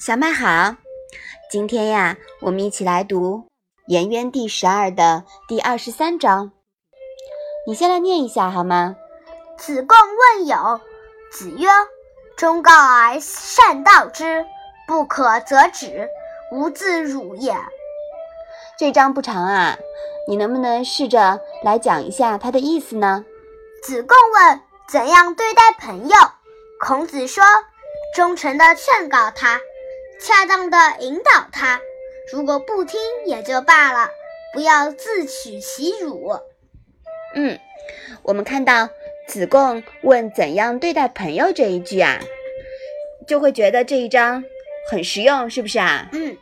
小麦好，今天呀，我们一起来读《颜渊》第十二的第二十三章。你先来念一下好吗？子贡问友，子曰：“忠告而善道之，不可则止，无自辱也。”这章不长啊，你能不能试着来讲一下它的意思呢？子贡问怎样对待朋友，孔子说：“忠诚的劝告他。”恰当的引导他，如果不听也就罢了，不要自取其辱。嗯，我们看到子贡问怎样对待朋友这一句啊，就会觉得这一章很实用，是不是啊？嗯，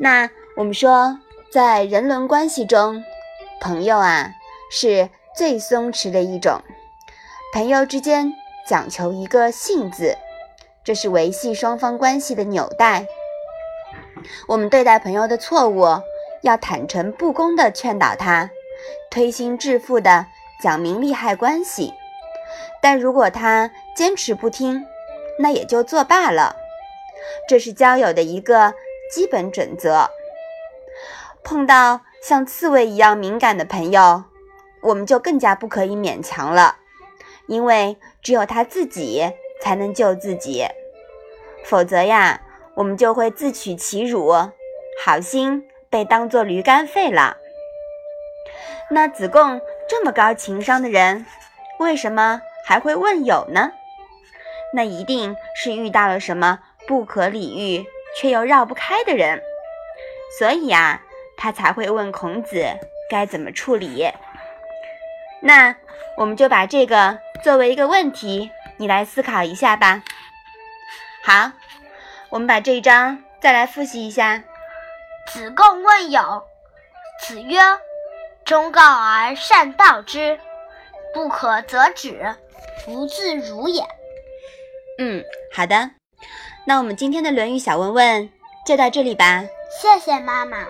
那我们说，在人伦关系中，朋友啊是最松弛的一种，朋友之间讲求一个信字。这是维系双方关系的纽带。我们对待朋友的错误，要坦诚不公地劝导他，推心置腹地讲明利害关系。但如果他坚持不听，那也就作罢了。这是交友的一个基本准则。碰到像刺猬一样敏感的朋友，我们就更加不可以勉强了，因为只有他自己。才能救自己，否则呀，我们就会自取其辱，好心被当做驴肝肺了。那子贡这么高情商的人，为什么还会问友呢？那一定是遇到了什么不可理喻却又绕不开的人，所以呀，他才会问孔子该怎么处理。那我们就把这个作为一个问题。你来思考一下吧。好，我们把这一章再来复习一下。子贡问友，子曰：“忠告而善道之，不可则止，不自辱也。”嗯，好的。那我们今天的《论语》小问问就到这里吧。谢谢妈妈。